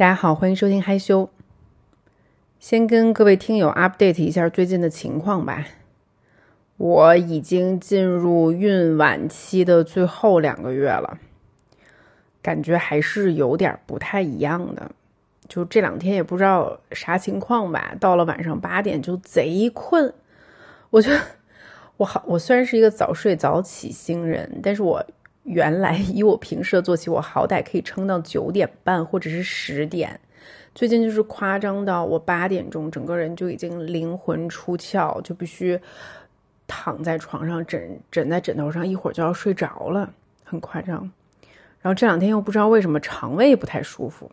大家好，欢迎收听害羞。先跟各位听友 update 一下最近的情况吧。我已经进入孕晚期的最后两个月了，感觉还是有点不太一样的。就这两天也不知道啥情况吧，到了晚上八点就贼困。我觉我好，我虽然是一个早睡早起星人，但是我。原来以我平时的作息，我好歹可以撑到九点半或者是十点。最近就是夸张到我八点钟，整个人就已经灵魂出窍，就必须躺在床上枕枕在枕头上，一会儿就要睡着了，很夸张。然后这两天又不知道为什么肠胃不太舒服，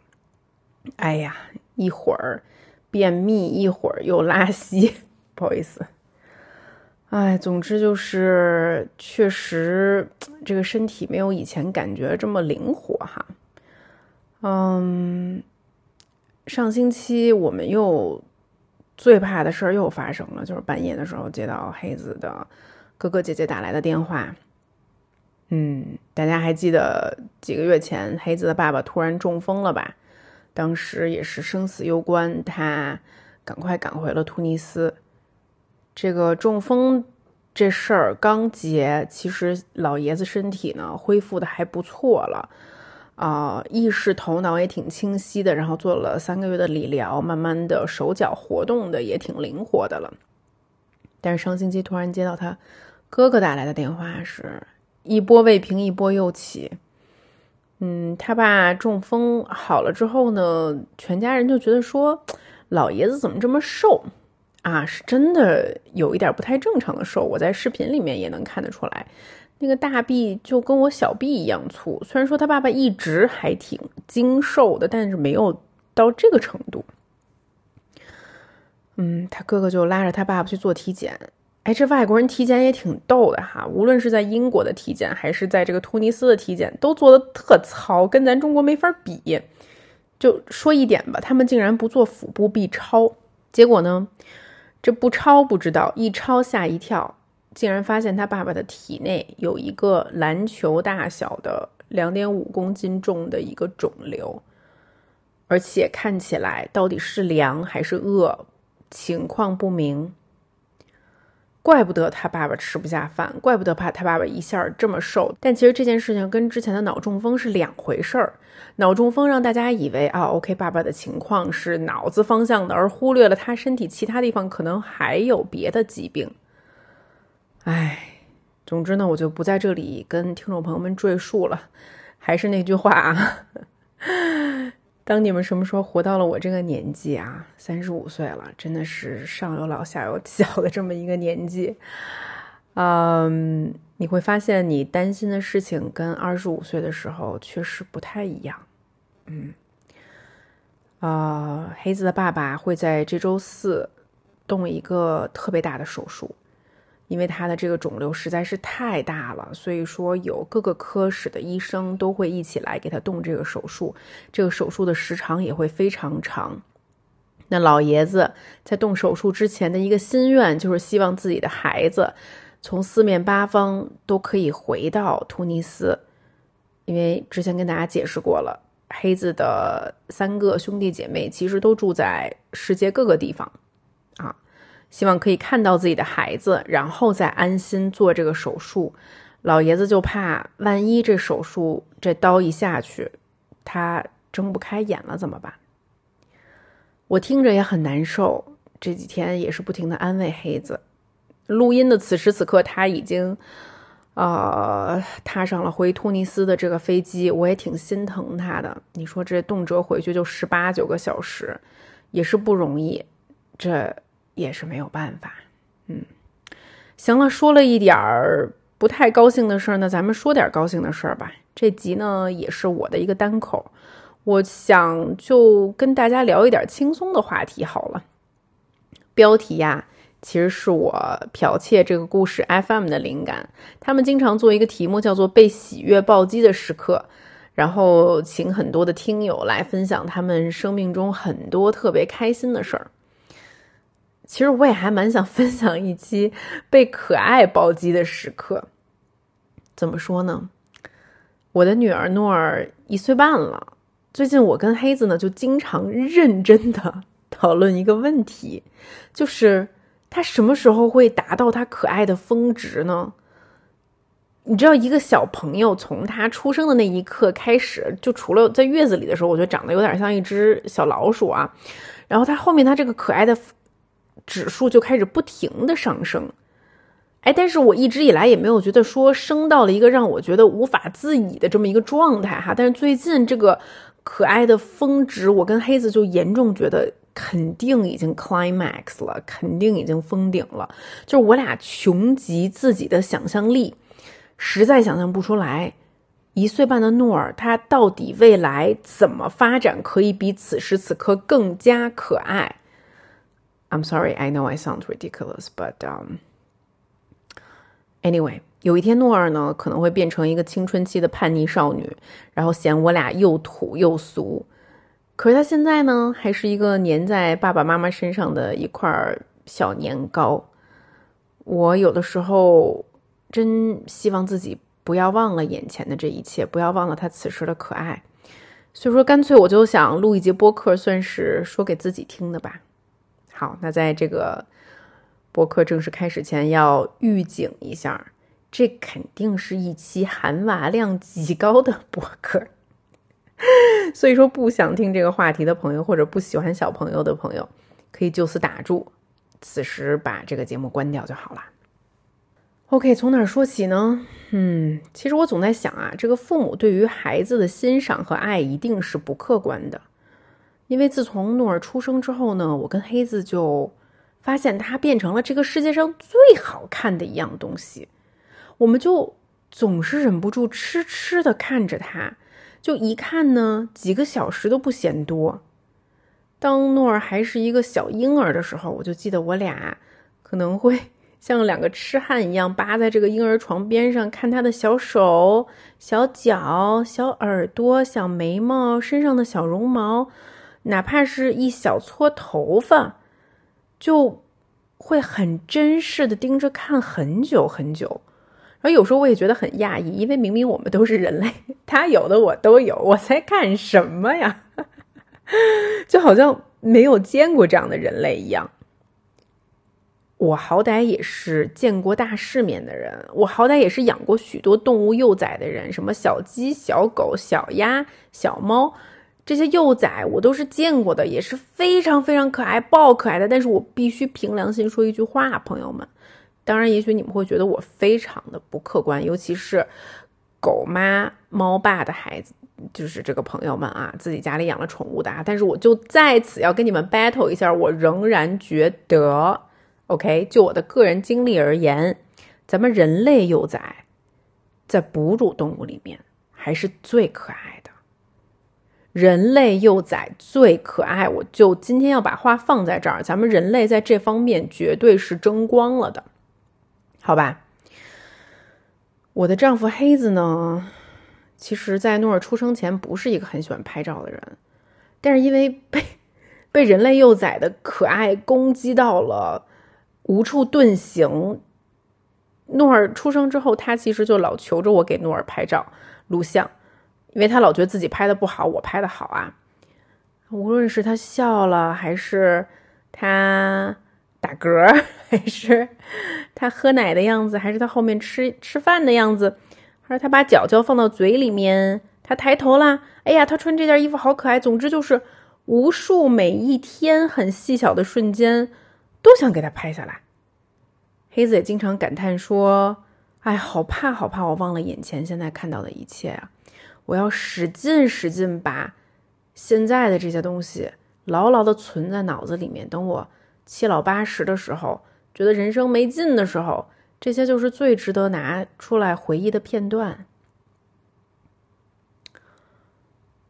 哎呀，一会儿便秘，一会儿又拉稀，不好意思。哎，总之就是确实这个身体没有以前感觉这么灵活哈。嗯，上星期我们又最怕的事儿又发生了，就是半夜的时候接到黑子的哥哥姐姐打来的电话。嗯，大家还记得几个月前黑子的爸爸突然中风了吧？当时也是生死攸关，他赶快赶回了突尼斯。这个中风这事儿刚结，其实老爷子身体呢恢复的还不错了，啊，意识头脑也挺清晰的，然后做了三个月的理疗，慢慢的手脚活动的也挺灵活的了。但是上星期突然接到他哥哥打来的电话，是一波未平一波又起。嗯，他爸中风好了之后呢，全家人就觉得说，老爷子怎么这么瘦？啊，是真的有一点不太正常的瘦，我在视频里面也能看得出来，那个大臂就跟我小臂一样粗。虽然说他爸爸一直还挺精瘦的，但是没有到这个程度。嗯，他哥哥就拉着他爸爸去做体检。哎，这外国人体检也挺逗的哈，无论是在英国的体检，还是在这个突尼斯的体检，都做的特糙，跟咱中国没法比。就说一点吧，他们竟然不做腹部 B 超，结果呢？这不抄不知道，一抄吓一跳，竟然发现他爸爸的体内有一个篮球大小的两点五公斤重的一个肿瘤，而且看起来到底是良还是恶，情况不明。怪不得他爸爸吃不下饭，怪不得怕他爸爸一下这么瘦。但其实这件事情跟之前的脑中风是两回事儿。脑中风让大家以为啊，OK，爸爸的情况是脑子方向的，而忽略了他身体其他地方可能还有别的疾病。哎，总之呢，我就不在这里跟听众朋友们赘述了。还是那句话啊。当你们什么时候活到了我这个年纪啊，三十五岁了，真的是上有老下有小的这么一个年纪，嗯，你会发现你担心的事情跟二十五岁的时候确实不太一样，嗯，啊，黑子的爸爸会在这周四动一个特别大的手术。因为他的这个肿瘤实在是太大了，所以说有各个科室的医生都会一起来给他动这个手术。这个手术的时长也会非常长。那老爷子在动手术之前的一个心愿，就是希望自己的孩子从四面八方都可以回到突尼斯。因为之前跟大家解释过了，黑子的三个兄弟姐妹其实都住在世界各个地方。啊希望可以看到自己的孩子，然后再安心做这个手术。老爷子就怕，万一这手术这刀一下去，他睁不开眼了怎么办？我听着也很难受。这几天也是不停的安慰黑子。录音的此时此刻，他已经呃踏上了回突尼斯的这个飞机。我也挺心疼他的。你说这动辄回去就十八九个小时，也是不容易。这。也是没有办法，嗯，行了，说了一点儿不太高兴的事儿，那咱们说点高兴的事儿吧。这集呢也是我的一个单口，我想就跟大家聊一点轻松的话题好了。标题呀，其实是我剽窃这个故事 FM 的灵感，他们经常做一个题目叫做“被喜悦暴击的时刻”，然后请很多的听友来分享他们生命中很多特别开心的事儿。其实我也还蛮想分享一期被可爱暴击的时刻。怎么说呢？我的女儿诺尔一岁半了，最近我跟黑子呢就经常认真的讨论一个问题，就是他什么时候会达到他可爱的峰值呢？你知道，一个小朋友从他出生的那一刻开始，就除了在月子里的时候，我觉得长得有点像一只小老鼠啊。然后他后面他这个可爱的指数就开始不停的上升。哎，但是我一直以来也没有觉得说升到了一个让我觉得无法自已的这么一个状态哈。但是最近这个可爱的峰值，我跟黑子就严重觉得肯定已经 climax 了，肯定已经封顶了。就是我俩穷极自己的想象力。实在想象不出来，一岁半的诺尔他到底未来怎么发展，可以比此时此刻更加可爱。I'm sorry, I know I sound ridiculous, but um, anyway，有一天诺尔呢可能会变成一个青春期的叛逆少女，然后嫌我俩又土又俗。可是他现在呢，还是一个粘在爸爸妈妈身上的一块小年糕。我有的时候。真希望自己不要忘了眼前的这一切，不要忘了他此时的可爱。所以说，干脆我就想录一节播客，算是说给自己听的吧。好，那在这个播客正式开始前，要预警一下，这肯定是一期含娃量极高的播客。所以说，不想听这个话题的朋友，或者不喜欢小朋友的朋友，可以就此打住，此时把这个节目关掉就好了。OK，从哪说起呢？嗯，其实我总在想啊，这个父母对于孩子的欣赏和爱一定是不客观的，因为自从诺尔出生之后呢，我跟黑子就发现他变成了这个世界上最好看的一样东西，我们就总是忍不住痴痴的看着他，就一看呢，几个小时都不嫌多。当诺尔还是一个小婴儿的时候，我就记得我俩可能会。像两个痴汉一样扒在这个婴儿床边上，看他的小手、小脚、小耳朵、小眉毛、身上的小绒毛，哪怕是一小撮头发，就会很珍视的盯着看很久很久。然后有时候我也觉得很讶异，因为明明我们都是人类，他有的我都有，我在干什么呀？就好像没有见过这样的人类一样。我好歹也是见过大世面的人，我好歹也是养过许多动物幼崽的人，什么小鸡、小狗、小鸭、小猫，这些幼崽我都是见过的，也是非常非常可爱、爆可爱的。但是我必须凭良心说一句话，朋友们，当然，也许你们会觉得我非常的不客观，尤其是狗妈、猫爸的孩子，就是这个朋友们啊，自己家里养了宠物的啊。但是我就在此要跟你们 battle 一下，我仍然觉得。OK，就我的个人经历而言，咱们人类幼崽在哺乳动物里面还是最可爱。人类幼崽最可爱，我就今天要把话放在这儿，咱们人类在这方面绝对是争光了的，好吧？我的丈夫黑子呢，其实，在诺尔出生前不是一个很喜欢拍照的人，但是因为被 被人类幼崽的可爱攻击到了。无处遁形。诺尔出生之后，他其实就老求着我给诺尔拍照、录像，因为他老觉得自己拍的不好，我拍的好啊。无论是他笑了，还是他打嗝，还是他喝奶的样子，还是他后面吃吃饭的样子，还是他把脚脚放到嘴里面，他抬头啦，哎呀，他穿这件衣服好可爱。总之就是无数每一天很细小的瞬间。都想给他拍下来。黑子也经常感叹说：“哎，好怕，好怕，我忘了眼前现在看到的一切啊！我要使劲使劲把现在的这些东西牢牢的存在脑子里面。等我七老八十的时候，觉得人生没劲的时候，这些就是最值得拿出来回忆的片段。”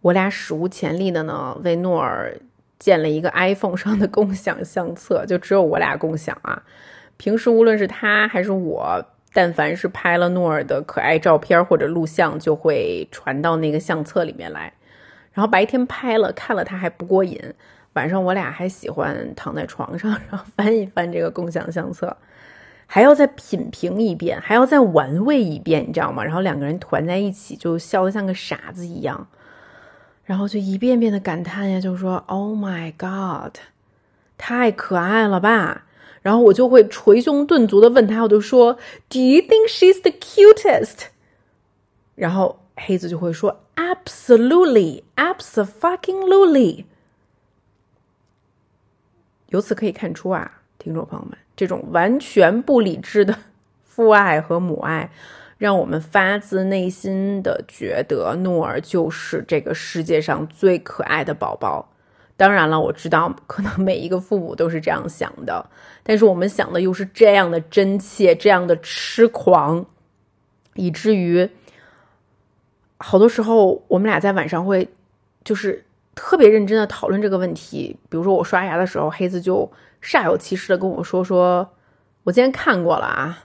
我俩史无前例的呢，为诺尔。建了一个 iPhone 上的共享相册，就只有我俩共享啊。平时无论是他还是我，但凡是拍了诺尔的可爱照片或者录像，就会传到那个相册里面来。然后白天拍了看了他还不过瘾，晚上我俩还喜欢躺在床上，然后翻一翻这个共享相册，还要再品评一遍，还要再玩味一遍，你知道吗？然后两个人团在一起就笑得像个傻子一样。然后就一遍遍的感叹呀，就说 “Oh my God，太可爱了吧！”然后我就会捶胸顿足的问他，我就说：“Do you think she's the cutest？” 然后黑子就会说：“Absolutely，absolutely。”由此可以看出啊，听众朋友们，这种完全不理智的父爱和母爱。让我们发自内心的觉得诺尔就是这个世界上最可爱的宝宝。当然了，我知道可能每一个父母都是这样想的，但是我们想的又是这样的真切，这样的痴狂，以至于好多时候我们俩在晚上会就是特别认真的讨论这个问题。比如说我刷牙的时候，黑子就煞有其事的跟我说：“说我今天看过了啊，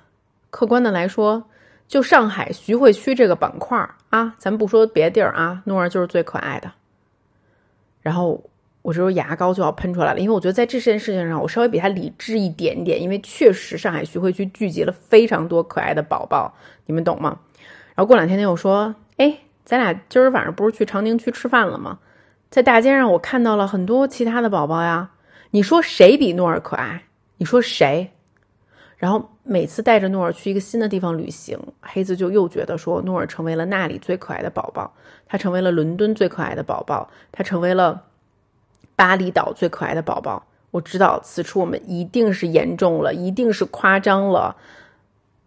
客观的来说。”就上海徐汇区这个板块啊，咱不说别的地儿啊，诺儿就是最可爱的。然后我这时候牙膏就要喷出来了，因为我觉得在这件事情上，我稍微比他理智一点点，因为确实上海徐汇区聚集了非常多可爱的宝宝，你们懂吗？然后过两天他又说，哎，咱俩今儿晚上不是去长宁区吃饭了吗？在大街上我看到了很多其他的宝宝呀，你说谁比诺儿可爱？你说谁？然后每次带着诺尔去一个新的地方旅行，黑子就又觉得说诺尔成为了那里最可爱的宝宝，他成为了伦敦最可爱的宝宝，他成为了巴厘岛最可爱的宝宝。我知道此处我们一定是严重了，一定是夸张了。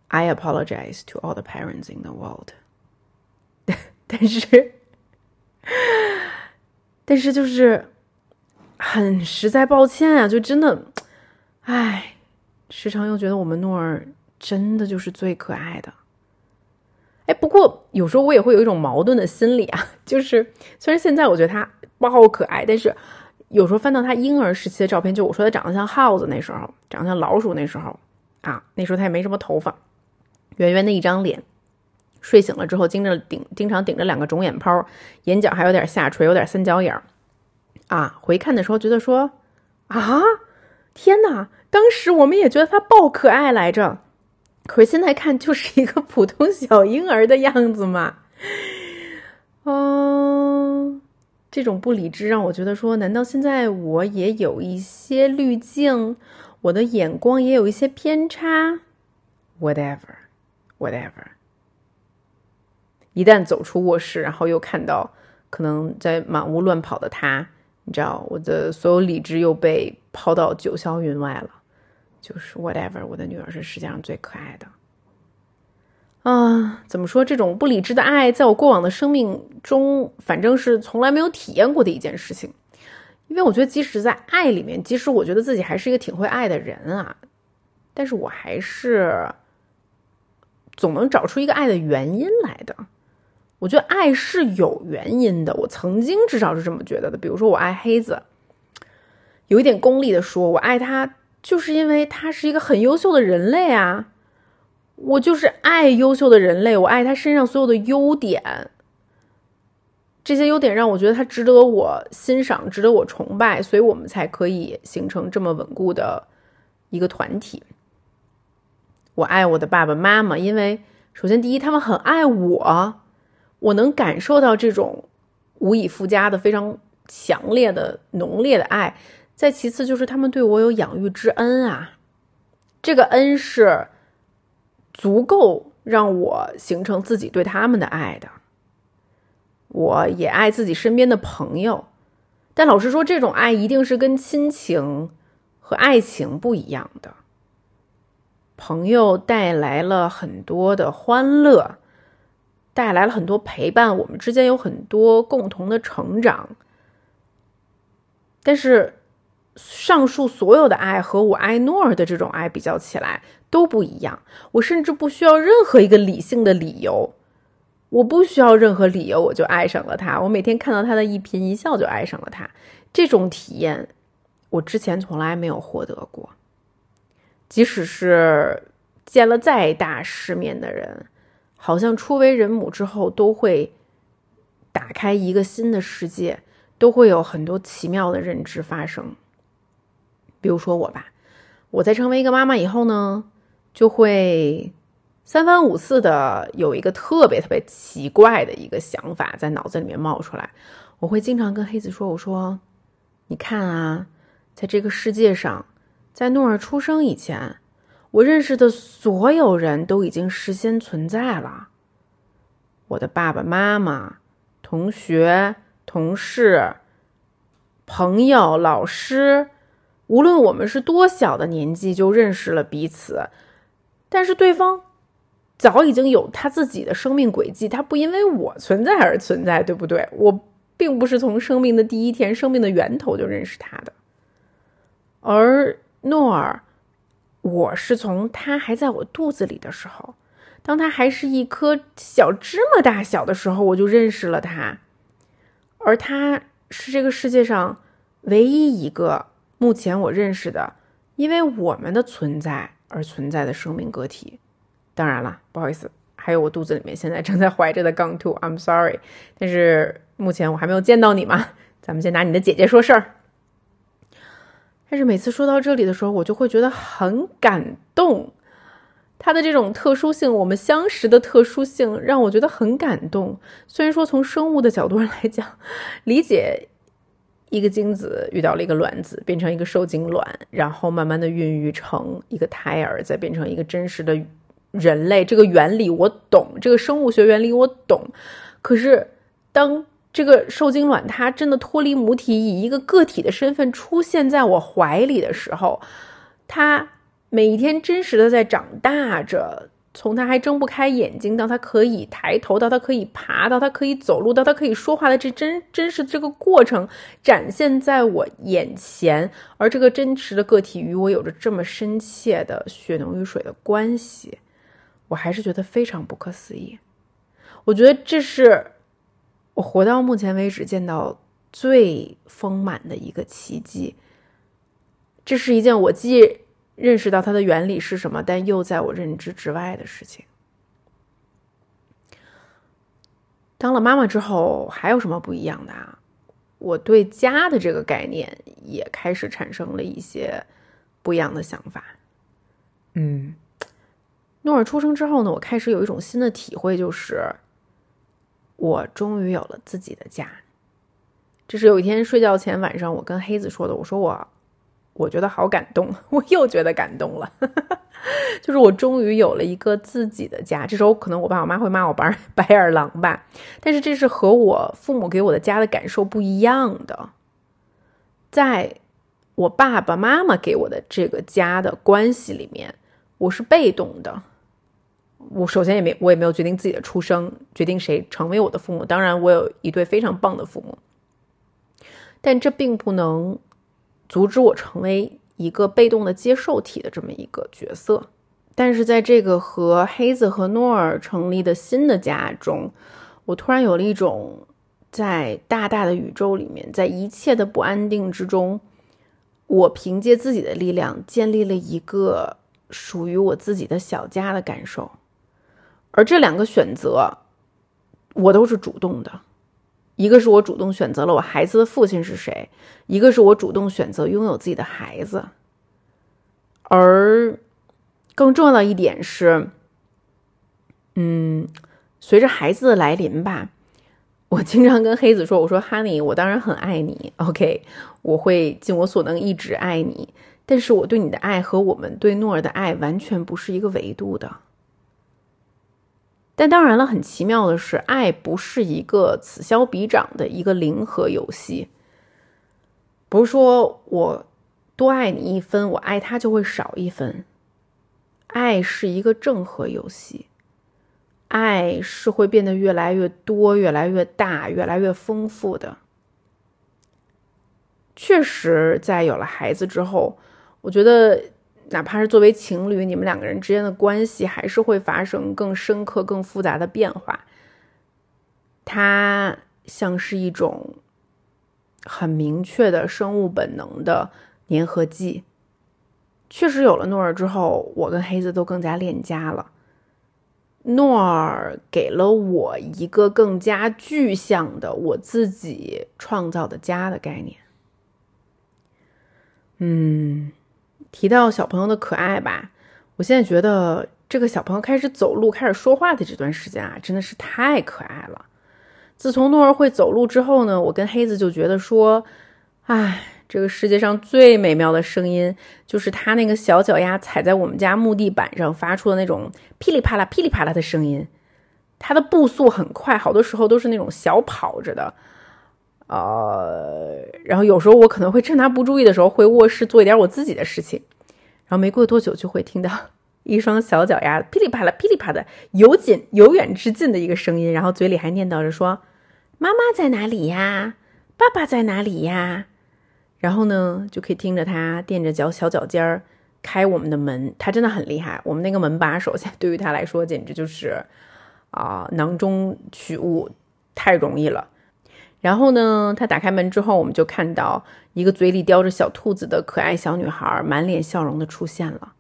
I apologize to all the parents in the world。但是，但是就是很实在抱歉啊，就真的，唉。时常又觉得我们诺儿真的就是最可爱的，哎，不过有时候我也会有一种矛盾的心理啊，就是虽然现在我觉得他爆可爱，但是有时候翻到他婴儿时期的照片，就我说他长得像耗子那时候，长得像老鼠那时候啊，那时候他也没什么头发，圆圆的一张脸，睡醒了之后经着顶，经常顶着两个肿眼泡，眼角还有点下垂，有点三角眼儿啊，回看的时候觉得说啊，天哪！当时我们也觉得他爆可爱来着，可是现在看就是一个普通小婴儿的样子嘛。嗯，这种不理智让我觉得说，难道现在我也有一些滤镜，我的眼光也有一些偏差？Whatever，whatever。一旦走出卧室，然后又看到可能在满屋乱跑的他，你知道，我的所有理智又被抛到九霄云外了。就是 whatever，我的女儿是世界上最可爱的。啊，怎么说？这种不理智的爱，在我过往的生命中，反正是从来没有体验过的一件事情。因为我觉得，即使在爱里面，即使我觉得自己还是一个挺会爱的人啊，但是我还是总能找出一个爱的原因来的。我觉得爱是有原因的，我曾经至少是这么觉得的。比如说，我爱黑子，有一点功利的说，我爱他。就是因为他是一个很优秀的人类啊，我就是爱优秀的人类，我爱他身上所有的优点，这些优点让我觉得他值得我欣赏，值得我崇拜，所以我们才可以形成这么稳固的一个团体。我爱我的爸爸妈妈，因为首先第一，他们很爱我，我能感受到这种无以复加的、非常强烈的、浓烈的爱。再其次就是他们对我有养育之恩啊，这个恩是足够让我形成自己对他们的爱的。我也爱自己身边的朋友，但老实说，这种爱一定是跟亲情和爱情不一样的。朋友带来了很多的欢乐，带来了很多陪伴，我们之间有很多共同的成长，但是。上述所有的爱和我爱诺尔的这种爱比较起来都不一样。我甚至不需要任何一个理性的理由，我不需要任何理由我就爱上了他。我每天看到他的一颦一笑就爱上了他，这种体验我之前从来没有获得过。即使是见了再大世面的人，好像初为人母之后都会打开一个新的世界，都会有很多奇妙的认知发生。比如说我吧，我在成为一个妈妈以后呢，就会三番五次的有一个特别特别奇怪的一个想法在脑子里面冒出来。我会经常跟黑子说：“我说，你看啊，在这个世界上，在诺尔出生以前，我认识的所有人都已经事先存在了。我的爸爸妈妈、同学、同事、朋友、老师，无论我们是多小的年纪就认识了彼此，但是对方。”早已经有他自己的生命轨迹，他不因为我存在而存在，对不对？我并不是从生命的第一天、生命的源头就认识他的。而诺尔，我是从他还在我肚子里的时候，当他还是一颗小芝麻大小的时候，我就认识了他。而他是这个世界上唯一一个目前我认识的，因为我们的存在而存在的生命个体。当然了，不好意思，还有我肚子里面现在正在怀着的杠 too，I'm sorry。但是目前我还没有见到你嘛，咱们先拿你的姐姐说事儿。但是每次说到这里的时候，我就会觉得很感动，他的这种特殊性，我们相识的特殊性，让我觉得很感动。虽然说从生物的角度上来讲，理解一个精子遇到了一个卵子，变成一个受精卵，然后慢慢的孕育成一个胎儿，再变成一个真实的。人类这个原理我懂，这个生物学原理我懂。可是，当这个受精卵它真的脱离母体，以一个个体的身份出现在我怀里的时候，它每一天真实的在长大着。从它还睁不开眼睛，到它可以抬头，到它可以爬，到它可以走路，到它可以说话的这真真实这个过程展现在我眼前。而这个真实的个体与我有着这么深切的血浓于水的关系。我还是觉得非常不可思议。我觉得这是我活到目前为止见到最丰满的一个奇迹。这是一件我既认识到它的原理是什么，但又在我认知之外的事情。当了妈妈之后，还有什么不一样的啊？我对家的这个概念也开始产生了一些不一样的想法。嗯。诺尔出生之后呢，我开始有一种新的体会，就是我终于有了自己的家。这是有一天睡觉前晚上，我跟黑子说的。我说我，我觉得好感动，我又觉得感动了。就是我终于有了一个自己的家。这时候可能我爸我妈会骂我白 白眼狼吧，但是这是和我父母给我的家的感受不一样的。在我爸爸妈妈给我的这个家的关系里面，我是被动的。我首先也没，我也没有决定自己的出生，决定谁成为我的父母。当然，我有一对非常棒的父母，但这并不能阻止我成为一个被动的接受体的这么一个角色。但是，在这个和黑子和诺尔成立的新的家中，我突然有了一种在大大的宇宙里面，在一切的不安定之中，我凭借自己的力量建立了一个属于我自己的小家的感受。而这两个选择，我都是主动的。一个是我主动选择了我孩子的父亲是谁，一个是我主动选择拥有自己的孩子。而更重要的一点是，嗯，随着孩子的来临吧，我经常跟黑子说：“我说，Honey，我当然很爱你，OK，我会尽我所能一直爱你。但是我对你的爱和我们对诺尔的爱完全不是一个维度的。”但当然了，很奇妙的是，爱不是一个此消彼长的一个零和游戏。不是说我多爱你一分，我爱他就会少一分。爱是一个正和游戏，爱是会变得越来越多、越来越大、越来越丰富的。确实，在有了孩子之后，我觉得。哪怕是作为情侣，你们两个人之间的关系还是会发生更深刻、更复杂的变化。它像是一种很明确的生物本能的粘合剂。确实，有了诺尔之后，我跟黑子都更加恋家了。诺尔给了我一个更加具象的我自己创造的家的概念。嗯。提到小朋友的可爱吧，我现在觉得这个小朋友开始走路、开始说话的这段时间啊，真的是太可爱了。自从诺儿会走路之后呢，我跟黑子就觉得说，哎，这个世界上最美妙的声音就是他那个小脚丫踩在我们家木地板上发出的那种噼里啪啦、噼里啪啦的声音。他的步速很快，好多时候都是那种小跑着的，呃，然后有时候我可能会趁他不注意的时候回卧室做一点我自己的事情，然后没过多久就会听到。一双小脚丫噼里啪啦、噼里啪的由近由远至近的一个声音，然后嘴里还念叨着说：“妈妈在哪里呀？爸爸在哪里呀？”然后呢，就可以听着他垫着脚小脚尖儿开我们的门。他真的很厉害，我们那个门把手，现在对于他来说简直就是啊囊中取物，太容易了。然后呢，他打开门之后，我们就看到一个嘴里叼着小兔子的可爱小女孩，满脸笑容的出现了。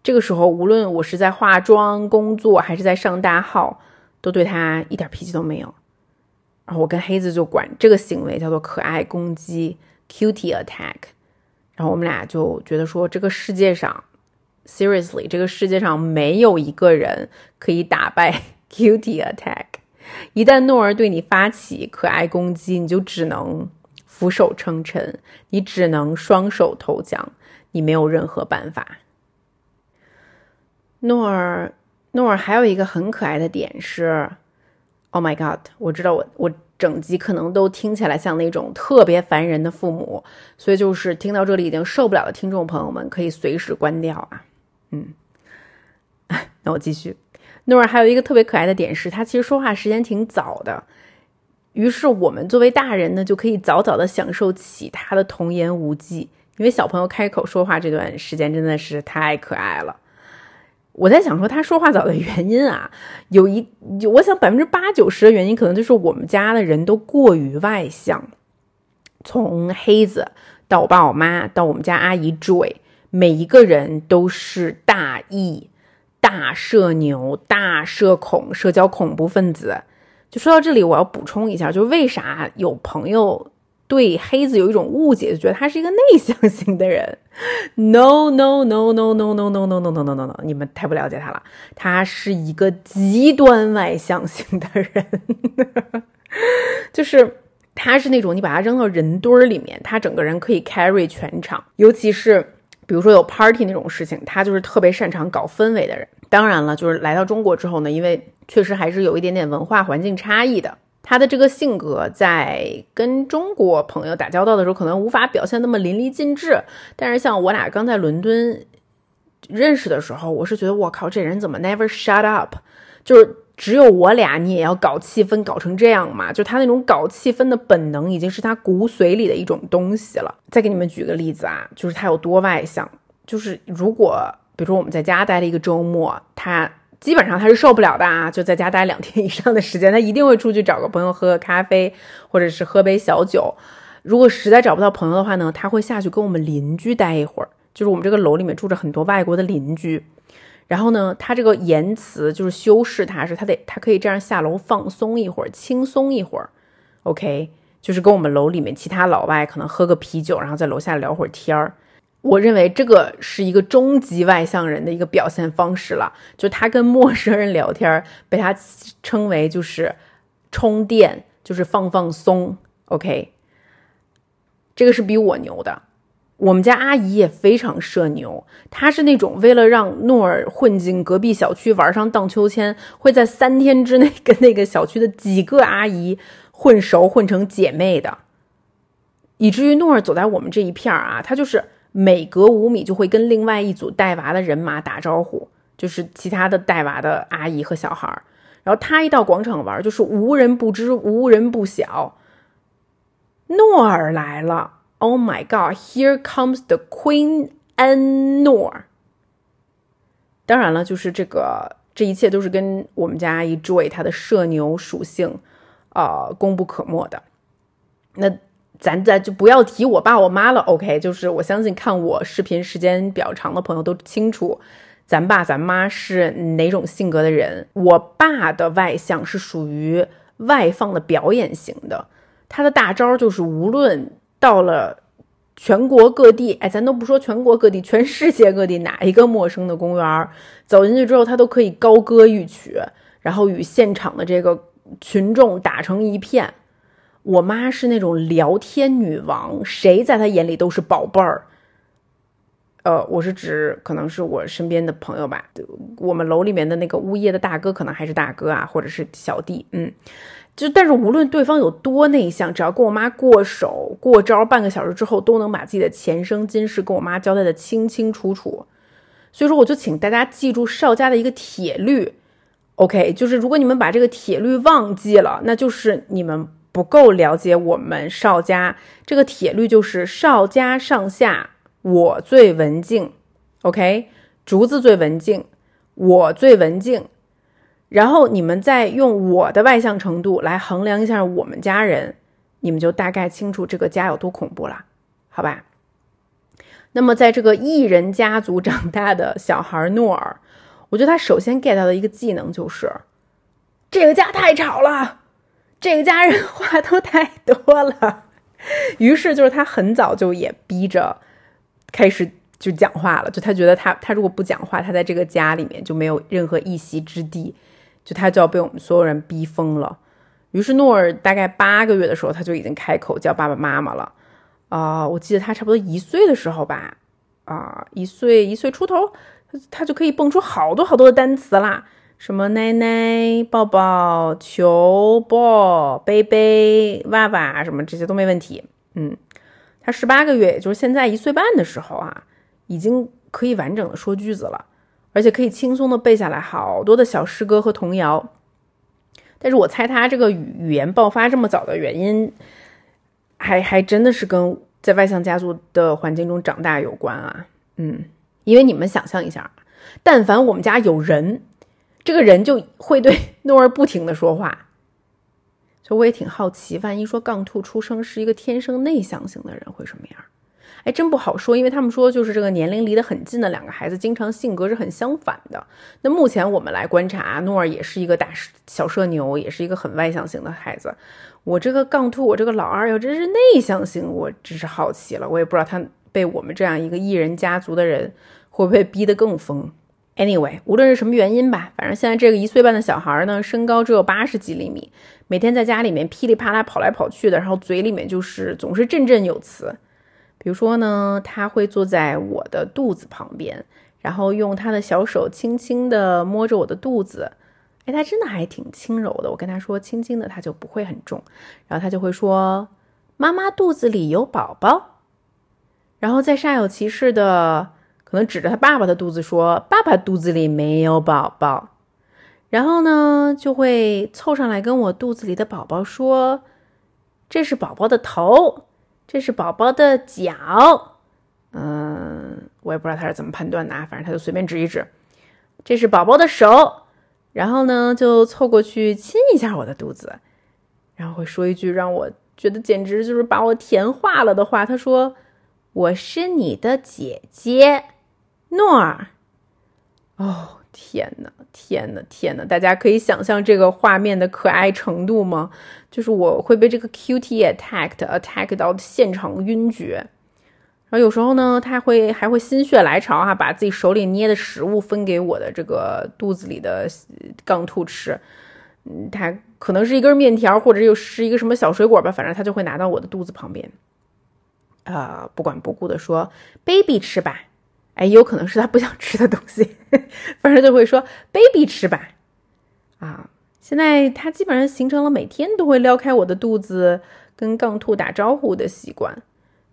这个时候，无论我是在化妆、工作，还是在上大号，都对他一点脾气都没有。然后我跟黑子就管这个行为叫做可爱攻击 （cutie attack）。然后我们俩就觉得说，这个世界上，seriously，这个世界上没有一个人可以打败 cutie attack。一旦诺儿对你发起可爱攻击，你就只能俯首称臣，你只能双手投降，你没有任何办法。诺尔，诺尔还有一个很可爱的点是，Oh my God！我知道我我整集可能都听起来像那种特别烦人的父母，所以就是听到这里已经受不了的听众朋友们可以随时关掉啊。嗯，那我继续。诺尔还有一个特别可爱的点是，他其实说话时间挺早的，于是我们作为大人呢，就可以早早的享受起他的童言无忌，因为小朋友开口说话这段时间真的是太可爱了。我在想说他说话早的原因啊，有一，我想百分之八九十的原因可能就是我们家的人都过于外向，从黑子到我爸我妈到我们家阿姨 Joy，每一个人都是大 E、大社牛、大社恐、社交恐怖分子。就说到这里，我要补充一下，就为啥有朋友。对黑子有一种误解，就觉得他是一个内向型的人。No no no no no no no no no no no no，你们太不了解他了。他是一个极端外向型的人，就是他是那种你把他扔到人堆儿里面，他整个人可以 carry 全场。尤其是比如说有 party 那种事情，他就是特别擅长搞氛围的人。当然了，就是来到中国之后呢，因为确实还是有一点点文化环境差异的。他的这个性格在跟中国朋友打交道的时候，可能无法表现那么淋漓尽致。但是像我俩刚在伦敦认识的时候，我是觉得我靠，这人怎么 never shut up？就是只有我俩，你也要搞气氛搞成这样嘛？就他那种搞气氛的本能，已经是他骨髓里的一种东西了。再给你们举个例子啊，就是他有多外向，就是如果比如说我们在家待了一个周末，他。基本上他是受不了的啊，就在家待两天以上的时间，他一定会出去找个朋友喝个咖啡，或者是喝杯小酒。如果实在找不到朋友的话呢，他会下去跟我们邻居待一会儿。就是我们这个楼里面住着很多外国的邻居，然后呢，他这个言辞就是修饰他是他得他可以这样下楼放松一会儿，轻松一会儿。OK，就是跟我们楼里面其他老外可能喝个啤酒，然后在楼下聊会儿天儿。我认为这个是一个终极外向人的一个表现方式了，就他跟陌生人聊天，被他称为就是充电，就是放放松。OK，这个是比我牛的。我们家阿姨也非常社牛，她是那种为了让诺尔混进隔壁小区玩上荡秋千，会在三天之内跟那个小区的几个阿姨混熟，混成姐妹的，以至于诺尔走在我们这一片儿啊，他就是。每隔五米就会跟另外一组带娃的人马打招呼，就是其他的带娃的阿姨和小孩儿。然后他一到广场玩，就是无人不知，无人不晓。诺尔来了！Oh my God！Here comes the Queen and Nor。当然了，就是这个，这一切都是跟我们家阿姨 Joy 她的社牛属性，呃，功不可没的。那。咱咱就不要提我爸我妈了，OK？就是我相信看我视频时间比较长的朋友都清楚，咱爸咱妈是哪种性格的人。我爸的外向是属于外放的表演型的，他的大招就是无论到了全国各地，哎，咱都不说全国各地，全世界各地哪一个陌生的公园，走进去之后，他都可以高歌一曲，然后与现场的这个群众打成一片。我妈是那种聊天女王，谁在她眼里都是宝贝儿。呃，我是指可能是我身边的朋友吧，我们楼里面的那个物业的大哥，可能还是大哥啊，或者是小弟，嗯，就但是无论对方有多内向，只要跟我妈过手过招，半个小时之后都能把自己的前生今世跟我妈交代的清清楚楚。所以说，我就请大家记住邵家的一个铁律，OK，就是如果你们把这个铁律忘记了，那就是你们不够了解我们邵家。这个铁律就是邵家上下。我最文静，OK，竹子最文静，我最文静。然后你们再用我的外向程度来衡量一下我们家人，你们就大概清楚这个家有多恐怖了，好吧？那么在这个艺人家族长大的小孩诺尔，我觉得他首先 get 到的一个技能就是，这个家太吵了，这个家人话都太多了。于是就是他很早就也逼着。开始就讲话了，就他觉得他他如果不讲话，他在这个家里面就没有任何一席之地，就他就要被我们所有人逼疯了。于是诺尔大概八个月的时候，他就已经开口叫爸爸妈妈了。啊，我记得他差不多一岁的时候吧，啊，一岁一岁出头，他就可以蹦出好多好多的单词啦，什么奶奶、抱抱、求抱、背背、娃娃，什么这些都没问题。嗯。他十八个月，也就是现在一岁半的时候啊，已经可以完整的说句子了，而且可以轻松的背下来好多的小诗歌和童谣。但是我猜他这个语语言爆发这么早的原因，还还真的是跟在外向家族的环境中长大有关啊。嗯，因为你们想象一下，但凡我们家有人，这个人就会对 诺儿不停的说话。所以我也挺好奇，万一说杠兔出生是一个天生内向型的人会什么样？哎，真不好说，因为他们说就是这个年龄离得很近的两个孩子，经常性格是很相反的。那目前我们来观察，诺尔也是一个大小社牛，也是一个很外向型的孩子。我这个杠兔，我这个老二要真是内向型，我真是好奇了。我也不知道他被我们这样一个艺人家族的人会不会逼得更疯。Anyway，无论是什么原因吧，反正现在这个一岁半的小孩呢，身高只有八十几厘米，每天在家里面噼里啪啦跑来跑去的，然后嘴里面就是总是振振有词。比如说呢，他会坐在我的肚子旁边，然后用他的小手轻轻地摸着我的肚子，哎，他真的还挺轻柔的。我跟他说轻轻的，他就不会很重，然后他就会说：“妈妈肚子里有宝宝。”然后再煞有其事的。可能指着他爸爸的肚子说：“爸爸肚子里没有宝宝。”然后呢，就会凑上来跟我肚子里的宝宝说：“这是宝宝的头，这是宝宝的脚。”嗯，我也不知道他是怎么判断的啊，反正他就随便指一指：“这是宝宝的手。”然后呢，就凑过去亲一下我的肚子，然后会说一句让我觉得简直就是把我甜化了的话：“他说我是你的姐姐。”诺尔，哦天呐，天呐，天呐！大家可以想象这个画面的可爱程度吗？就是我会被这个 QT attacked，attack 到现场晕厥。然后有时候呢，他会还会心血来潮哈，把自己手里捏的食物分给我的这个肚子里的杠兔吃。嗯，他可能是一根面条，或者又是一个什么小水果吧，反正他就会拿到我的肚子旁边，啊，不管不顾的说：“baby 吃吧。”哎，有可能是他不想吃的东西，反正就会说 “baby 吃吧”。啊，现在他基本上形成了每天都会撩开我的肚子跟杠兔打招呼的习惯。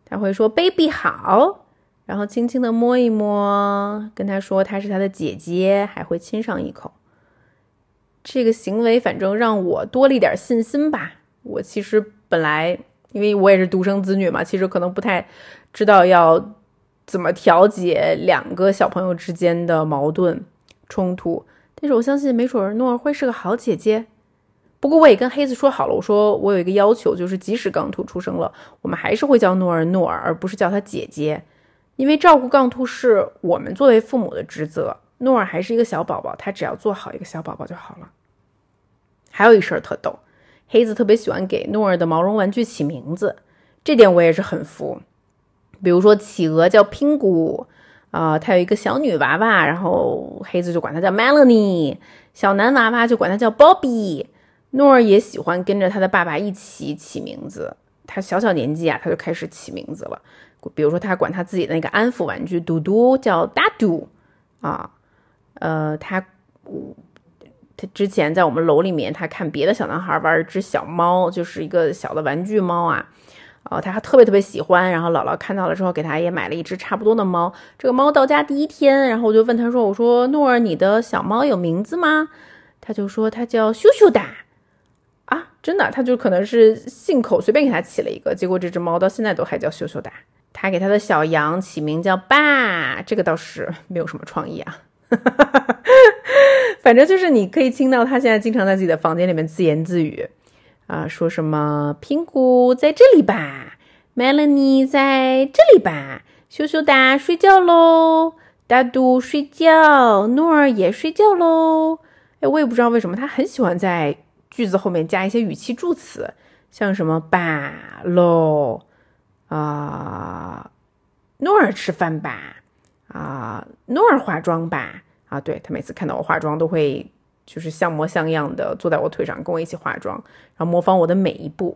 他会说 “baby 好”，然后轻轻的摸一摸，跟他说他是他的姐姐，还会亲上一口。这个行为反正让我多了一点信心吧。我其实本来因为我也是独生子女嘛，其实可能不太知道要。怎么调节两个小朋友之间的矛盾冲突？但是我相信，没准诺儿会是个好姐姐。不过我也跟黑子说好了，我说我有一个要求，就是即使杠兔出生了，我们还是会叫诺儿诺儿，而不是叫她姐姐，因为照顾杠兔是我们作为父母的职责。诺儿还是一个小宝宝，他只要做好一个小宝宝就好了。还有一事儿特逗，黑子特别喜欢给诺儿的毛绒玩具起名字，这点我也是很服。比如说，企鹅叫拼谷，啊，它有一个小女娃娃，然后黑子就管它叫 Melanie，小男娃娃就管它叫 Bobby，诺尔也喜欢跟着他的爸爸一起起名字。他小小年纪啊，他就开始起名字了。比如说，他管他自己的那个安抚玩具嘟嘟叫大嘟啊。呃，他他之前在我们楼里面，他看别的小男孩玩一只小猫，就是一个小的玩具猫啊。哦，他还特别特别喜欢。然后姥姥看到了之后，给他也买了一只差不多的猫。这个猫到家第一天，然后我就问他说：“我说诺尔，你的小猫有名字吗？”他就说：“它叫羞羞哒。”啊，真的，他就可能是信口随便给他起了一个，结果这只猫到现在都还叫羞羞哒。他给他的小羊起名叫爸，这个倒是没有什么创意啊。反正就是你可以听到他现在经常在自己的房间里面自言自语啊，说什么苹果在这里吧，Melanie 在这里吧，羞羞哒睡觉喽，大杜睡觉，诺儿也睡觉喽。哎，我也不知道为什么他很喜欢在。句子后面加一些语气助词，像什么吧喽啊，诺儿吃饭吧啊，诺儿化妆吧啊，对他每次看到我化妆都会就是像模像样的坐在我腿上跟我一起化妆，然后模仿我的每一步，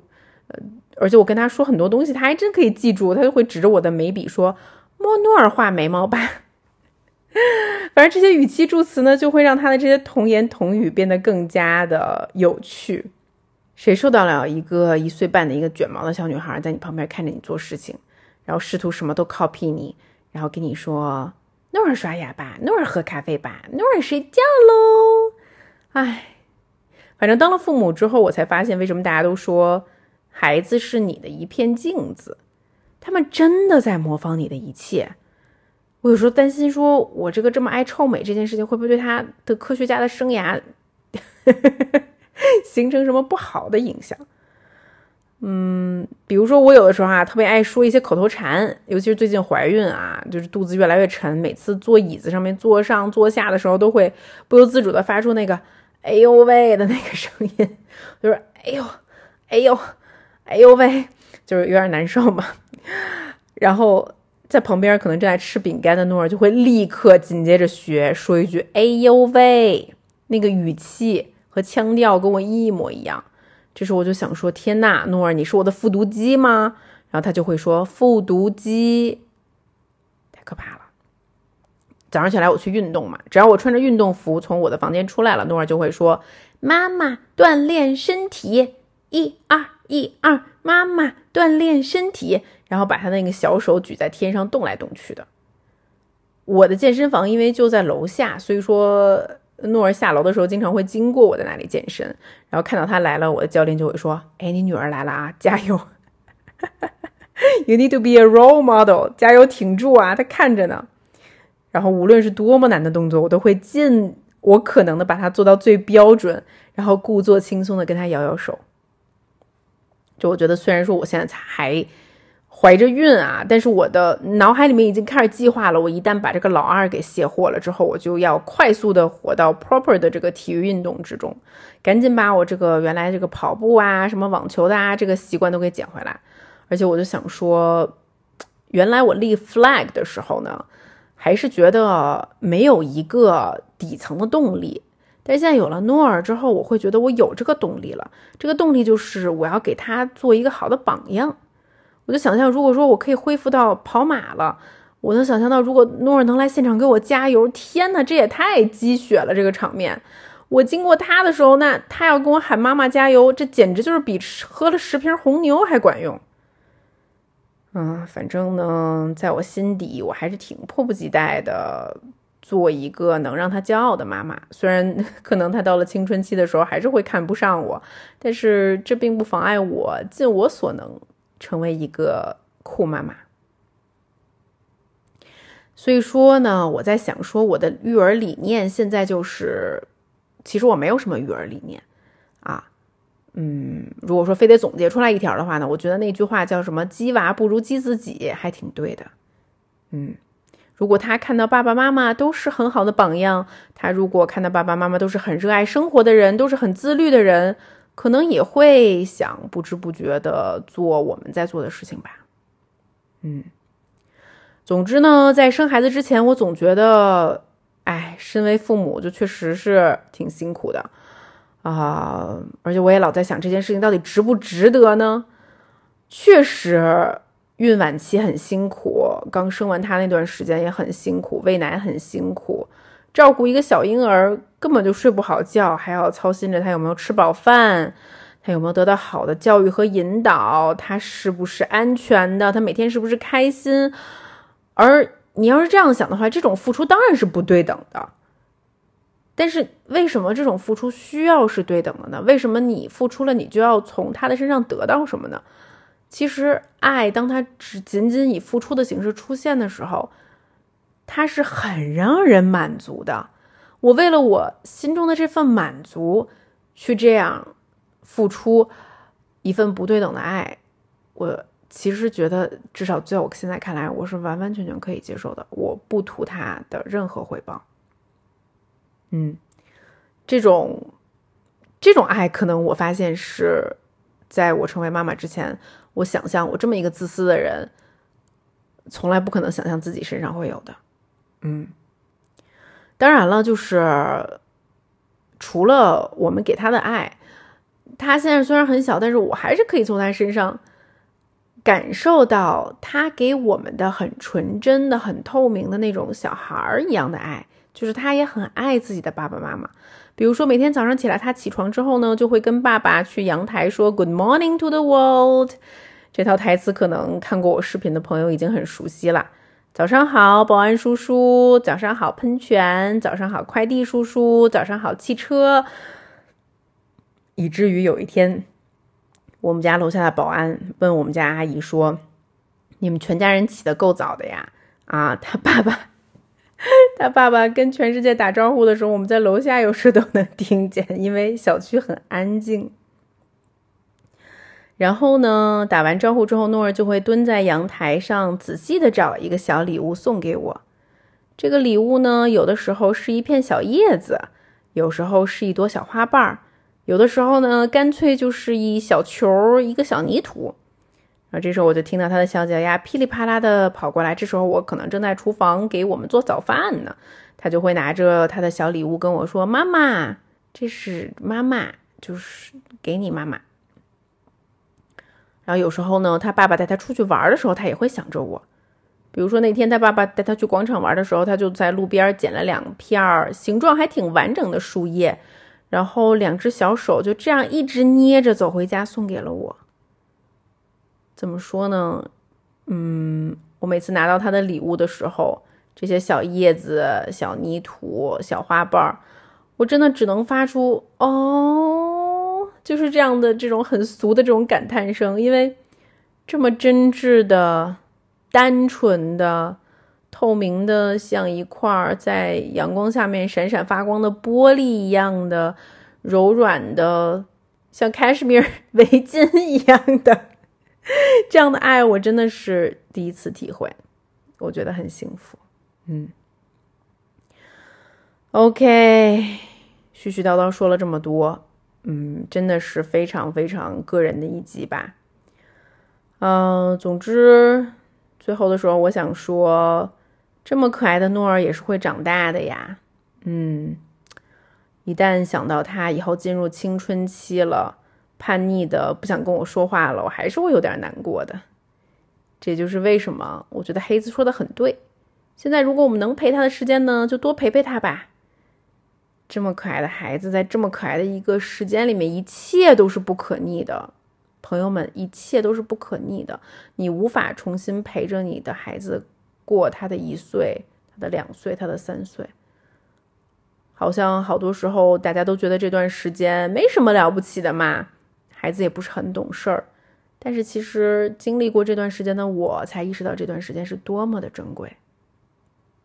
呃，而且我跟他说很多东西，他还真可以记住，他就会指着我的眉笔说摸诺尔画眉毛吧。反正这些语气助词呢，就会让他的这些童言童语变得更加的有趣。谁受得了一个一岁半的一个卷毛的小女孩在你旁边看着你做事情，然后试图什么都 copy 你，然后跟你说诺尔刷牙吧，诺尔喝咖啡吧，诺尔睡觉喽。哎，反正当了父母之后，我才发现为什么大家都说孩子是你的一片镜子，他们真的在模仿你的一切。我有时候担心，说我这个这么爱臭美这件事情，会不会对他的科学家的生涯 形成什么不好的影响？嗯，比如说我有的时候啊，特别爱说一些口头禅，尤其是最近怀孕啊，就是肚子越来越沉，每次坐椅子上面坐上坐下的时候，都会不由自主的发出那个“哎呦喂”的那个声音，就是“哎呦，哎呦，哎呦喂”，就是有点难受嘛，然后。在旁边可能正在吃饼干的诺尔就会立刻紧接着学说一句“哎呦喂”，那个语气和腔调跟我一模一样。这时候我就想说：“天呐，诺尔，你是我的复读机吗？”然后他就会说：“复读机，太可怕了。”早上起来我去运动嘛，只要我穿着运动服从我的房间出来了，诺尔就会说：“妈妈锻炼身体，一二一二，妈妈锻炼身体。”然后把他那个小手举在天上动来动去的。我的健身房因为就在楼下，所以说诺尔下楼的时候经常会经过我在那里健身。然后看到他来了，我的教练就会说：“哎，你女儿来了啊，加油！You need to be a role model，加油挺住啊，他看着呢。”然后无论是多么难的动作，我都会尽我可能的把它做到最标准，然后故作轻松的跟他摇摇手。就我觉得，虽然说我现在还。怀着孕啊，但是我的脑海里面已经开始计划了。我一旦把这个老二给卸货了之后，我就要快速的活到 proper 的这个体育运动之中，赶紧把我这个原来这个跑步啊、什么网球的啊这个习惯都给捡回来。而且我就想说，原来我立 flag 的时候呢，还是觉得没有一个底层的动力，但现在有了诺尔之后，我会觉得我有这个动力了。这个动力就是我要给他做一个好的榜样。我就想象，如果说我可以恢复到跑马了，我能想象到，如果诺尔能来现场给我加油，天呐，这也太鸡血了！这个场面，我经过他的时候，那他要跟我喊妈妈加油，这简直就是比喝了十瓶红牛还管用。嗯，反正呢，在我心底，我还是挺迫不及待的做一个能让他骄傲的妈妈。虽然 可能他到了青春期的时候还是会看不上我，但是这并不妨碍我尽我所能。成为一个酷妈妈，所以说呢，我在想说，我的育儿理念现在就是，其实我没有什么育儿理念，嗯，如果说非得总结出来一条的话呢，我觉得那句话叫什么“鸡娃不如鸡自己”还挺对的，嗯，如果他看到爸爸妈妈都是很好的榜样，他如果看到爸爸妈妈都是很热爱生活的人，都是很自律的人。可能也会想不知不觉的做我们在做的事情吧，嗯，总之呢，在生孩子之前，我总觉得，哎，身为父母就确实是挺辛苦的，啊，而且我也老在想这件事情到底值不值得呢？确实，孕晚期很辛苦，刚生完他那段时间也很辛苦，喂奶很辛苦，照顾一个小婴儿根本就睡不好觉，还要操心着他有没有吃饱饭，他有没有得到好的教育和引导，他是不是安全的，他每天是不是开心。而你要是这样想的话，这种付出当然是不对等的。但是为什么这种付出需要是对等的呢？为什么你付出了，你就要从他的身上得到什么呢？其实爱，当他只仅仅以付出的形式出现的时候，它是很让人满足的。我为了我心中的这份满足，去这样付出一份不对等的爱，我其实觉得，至少在我现在看来，我是完完全全可以接受的。我不图他的任何回报。嗯，这种这种爱，可能我发现是在我成为妈妈之前，我想象我这么一个自私的人，从来不可能想象自己身上会有的。嗯，当然了，就是除了我们给他的爱，他现在虽然很小，但是我还是可以从他身上感受到他给我们的很纯真的、很透明的那种小孩儿一样的爱。就是他也很爱自己的爸爸妈妈，比如说每天早上起来，他起床之后呢，就会跟爸爸去阳台说 “Good morning to the world”。这套台词可能看过我视频的朋友已经很熟悉了。早上好，保安叔叔；早上好，喷泉；早上好，快递叔叔；早上好，汽车。以至于有一天，我们家楼下的保安问我们家阿姨说：“你们全家人起得够早的呀？”啊，他爸爸。他爸爸跟全世界打招呼的时候，我们在楼下有时都能听见，因为小区很安静。然后呢，打完招呼之后，诺儿就会蹲在阳台上，仔细的找一个小礼物送给我。这个礼物呢，有的时候是一片小叶子，有时候是一朵小花瓣儿，有的时候呢，干脆就是一小球，一个小泥土。然后这时候我就听到他的小脚丫噼里啪啦的跑过来，这时候我可能正在厨房给我们做早饭呢，他就会拿着他的小礼物跟我说：“妈妈，这是妈妈，就是给你妈妈。”然后有时候呢，他爸爸带他出去玩的时候，他也会想着我。比如说那天他爸爸带他去广场玩的时候，他就在路边捡了两片儿形状还挺完整的树叶，然后两只小手就这样一直捏着走回家，送给了我。怎么说呢？嗯，我每次拿到他的礼物的时候，这些小叶子、小泥土、小花瓣儿，我真的只能发出“哦”，就是这样的这种很俗的这种感叹声，因为这么真挚的、单纯的、透明的，像一块在阳光下面闪闪发光的玻璃一样的柔软的，像 cashmere 围巾一样的。这样的爱，我真的是第一次体会，我觉得很幸福。嗯，OK，絮絮叨叨说了这么多，嗯，真的是非常非常个人的一集吧。嗯，总之，最后的时候，我想说，这么可爱的诺儿也是会长大的呀。嗯，一旦想到他以后进入青春期了。叛逆的不想跟我说话了，我还是会有点难过的。这就是为什么我觉得黑子说的很对。现在如果我们能陪他的时间呢，就多陪陪他吧。这么可爱的孩子，在这么可爱的一个时间里面，一切都是不可逆的。朋友们，一切都是不可逆的。你无法重新陪着你的孩子过他的一岁、他的两岁、他的三岁。好像好多时候大家都觉得这段时间没什么了不起的嘛。孩子也不是很懂事儿，但是其实经历过这段时间的我，才意识到这段时间是多么的珍贵。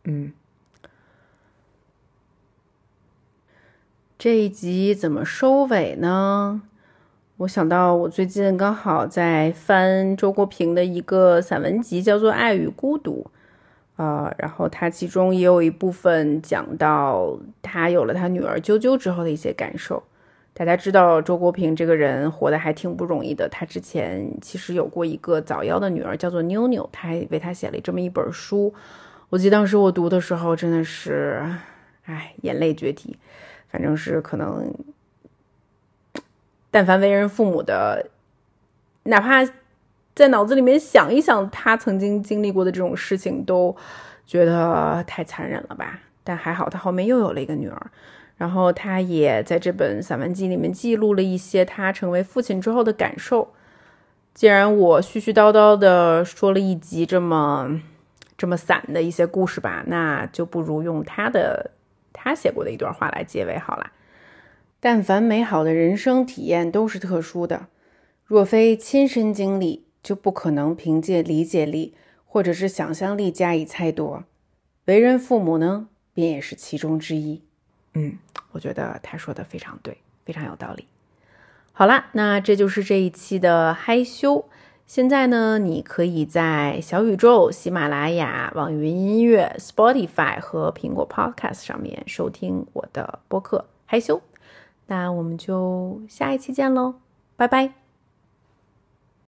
嗯，这一集怎么收尾呢？我想到我最近刚好在翻周国平的一个散文集，叫做《爱与孤独》啊，然后他其中也有一部分讲到他有了他女儿啾啾之后的一些感受。大家知道周国平这个人活得还挺不容易的。他之前其实有过一个早夭的女儿，叫做妞妞，他还为他写了这么一本书。我记得当时我读的时候，真的是，哎，眼泪决堤。反正是可能但凡为人父母的，哪怕在脑子里面想一想他曾经经历过的这种事情，都觉得太残忍了吧。但还好，他后面又有了一个女儿。然后他也在这本散文集里面记录了一些他成为父亲之后的感受。既然我絮絮叨叨的说了一集这么这么散的一些故事吧，那就不如用他的他写过的一段话来结尾好了。但凡美好的人生体验都是特殊的，若非亲身经历，就不可能凭借理解力或者是想象力加以猜度。为人父母呢，便也是其中之一。嗯，我觉得他说的非常对，非常有道理。好啦，那这就是这一期的害羞。现在呢，你可以在小宇宙、喜马拉雅、网易云音乐、Spotify 和苹果 Podcast 上面收听我的播客《害羞》。那我们就下一期见喽，拜拜。